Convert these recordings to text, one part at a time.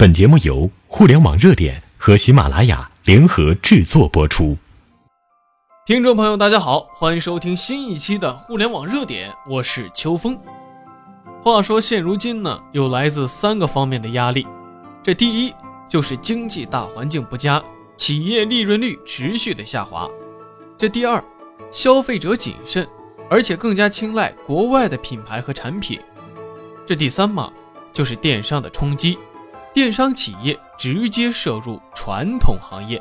本节目由互联网热点和喜马拉雅联合制作播出。听众朋友，大家好，欢迎收听新一期的互联网热点，我是秋风。话说现如今呢，有来自三个方面的压力。这第一就是经济大环境不佳，企业利润率持续的下滑。这第二，消费者谨慎，而且更加青睐国外的品牌和产品。这第三嘛，就是电商的冲击。电商企业直接涉入传统行业，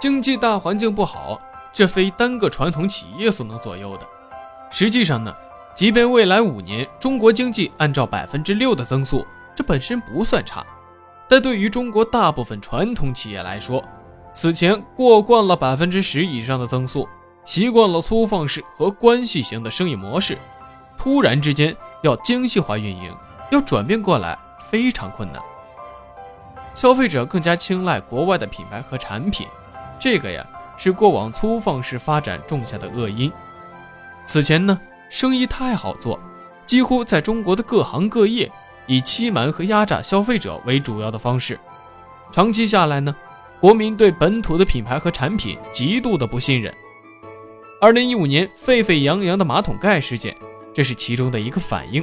经济大环境不好，这非单个传统企业所能左右的。实际上呢，即便未来五年中国经济按照百分之六的增速，这本身不算差，但对于中国大部分传统企业来说，此前过惯了百分之十以上的增速，习惯了粗放式和关系型的生意模式，突然之间要精细化运营，要转变过来。非常困难，消费者更加青睐国外的品牌和产品，这个呀是过往粗放式发展种下的恶因。此前呢，生意太好做，几乎在中国的各行各业以欺瞒和压榨消费者为主要的方式，长期下来呢，国民对本土的品牌和产品极度的不信任。二零一五年沸沸扬扬的马桶盖事件，这是其中的一个反应。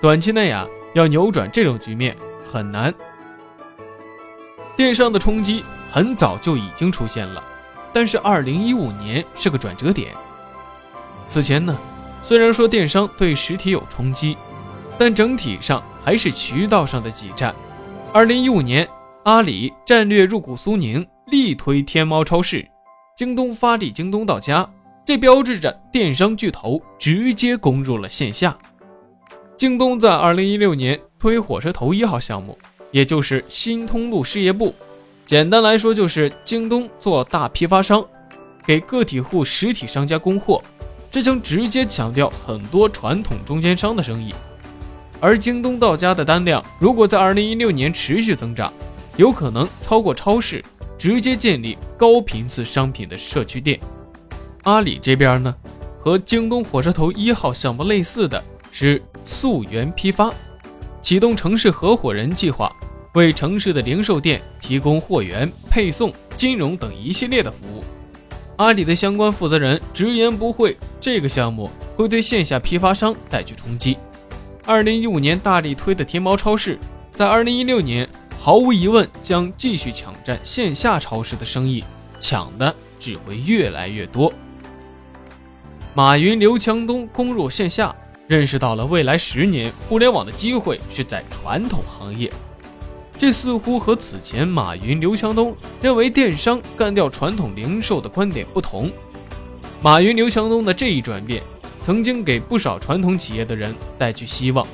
短期内啊。要扭转这种局面很难。电商的冲击很早就已经出现了，但是二零一五年是个转折点。此前呢，虽然说电商对实体有冲击，但整体上还是渠道上的挤占。二零一五年，阿里战略入股苏宁，力推天猫超市；京东发力京东到家，这标志着电商巨头直接攻入了线下。京东在二零一六年推火车头一号项目，也就是新通路事业部。简单来说，就是京东做大批发商，给个体户实体商家供货，这将直接抢掉很多传统中间商的生意。而京东到家的单量，如果在二零一六年持续增长，有可能超过超市，直接建立高频次商品的社区店。阿里这边呢，和京东火车头一号项目类似的。是溯源批发，启动城市合伙人计划，为城市的零售店提供货源、配送、金融等一系列的服务。阿里的相关负责人直言不讳，这个项目会对线下批发商带去冲击。二零一五年大力推的天猫超市，在二零一六年毫无疑问将继续抢占线下超市的生意，抢的只会越来越多。马云、刘强东攻入线下。认识到了未来十年互联网的机会是在传统行业，这似乎和此前马云、刘强东认为电商干掉传统零售的观点不同。马云、刘强东的这一转变，曾经给不少传统企业的人带去希望，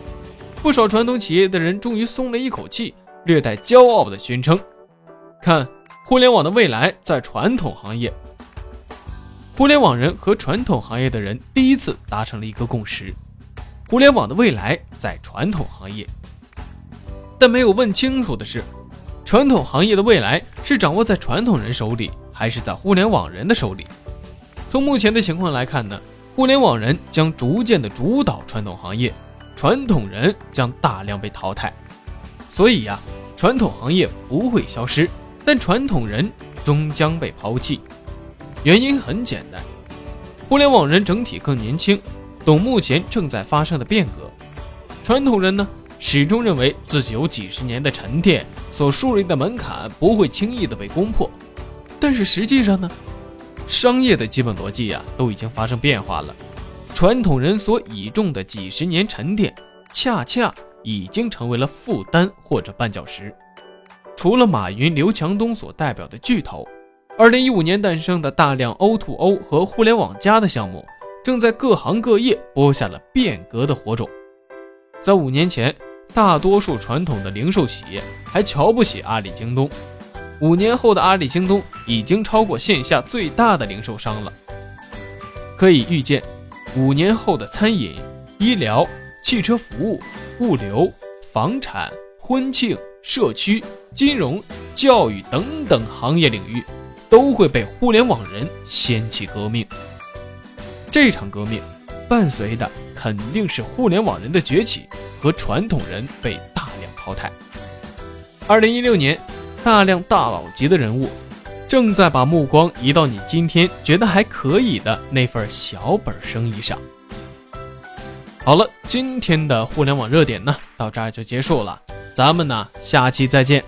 不少传统企业的人终于松了一口气，略带骄傲地宣称：“看，互联网的未来在传统行业。”互联网人和传统行业的人第一次达成了一个共识。互联网的未来在传统行业，但没有问清楚的是，传统行业的未来是掌握在传统人手里，还是在互联网人的手里？从目前的情况来看呢，互联网人将逐渐的主导传统行业，传统人将大量被淘汰。所以呀，传统行业不会消失，但传统人终将被抛弃。原因很简单，互联网人整体更年轻。懂目前正在发生的变革，传统人呢始终认为自己有几十年的沉淀，所树立的门槛不会轻易的被攻破。但是实际上呢，商业的基本逻辑呀都已经发生变化了。传统人所倚重的几十年沉淀，恰恰已经成为了负担或者绊脚石。除了马云、刘强东所代表的巨头，二零一五年诞生的大量 O2O 和互联网加的项目。正在各行各业播下了变革的火种。在五年前，大多数传统的零售企业还瞧不起阿里、京东。五年后的阿里、京东已经超过线下最大的零售商了。可以预见，五年后的餐饮、医疗、汽车服务、物流、房产、婚庆、社区、金融、教育等等行业领域，都会被互联网人掀起革命。这场革命伴随的肯定是互联网人的崛起和传统人被大量淘。汰。二零一六年，大量大佬级的人物正在把目光移到你今天觉得还可以的那份小本生意上。好了，今天的互联网热点呢，到这儿就结束了，咱们呢下期再见。